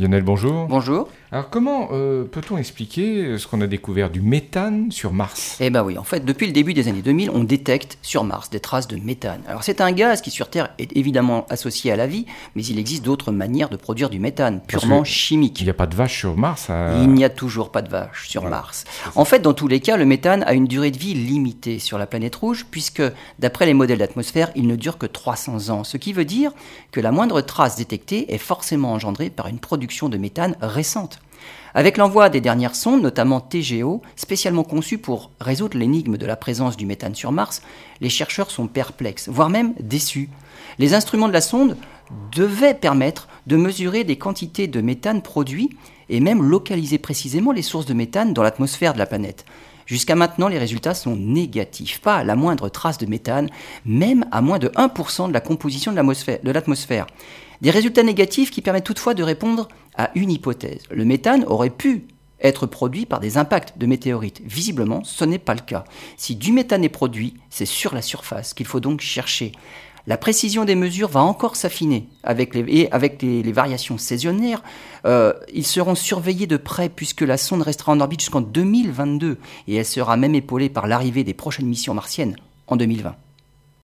Lionel, bonjour. Bonjour. Alors comment euh, peut-on expliquer ce qu'on a découvert du méthane sur Mars? Eh bien oui, en fait, depuis le début des années 2000, on détecte sur Mars des traces de méthane. Alors c'est un gaz qui sur Terre est évidemment associé à la vie, mais il existe d'autres manières de produire du méthane, purement chimique. Il n'y a pas de vache sur Mars Il n'y a toujours pas de vache sur Mars. En fait, dans tous les cas, le méthane a une durée de vie limitée sur la planète rouge, puisque d'après les modèles d'atmosphère, il ne dure que 300 ans, ce qui veut dire que la moindre trace détectée est forcément engendrée par une production de méthane récente. Avec l'envoi des dernières sondes, notamment TGO, spécialement conçues pour résoudre l'énigme de la présence du méthane sur Mars, les chercheurs sont perplexes, voire même déçus. Les instruments de la sonde devaient permettre de mesurer des quantités de méthane produits et même localiser précisément les sources de méthane dans l'atmosphère de la planète. Jusqu'à maintenant, les résultats sont négatifs, pas la moindre trace de méthane, même à moins de 1% de la composition de l'atmosphère. Des résultats négatifs qui permettent toutefois de répondre à une hypothèse. Le méthane aurait pu être produit par des impacts de météorites. Visiblement, ce n'est pas le cas. Si du méthane est produit, c'est sur la surface qu'il faut donc chercher. La précision des mesures va encore s'affiner avec les, et avec les, variations saisonnières. Euh, ils seront surveillés de près puisque la sonde restera en orbite jusqu'en 2022 et elle sera même épaulée par l'arrivée des prochaines missions martiennes en 2020.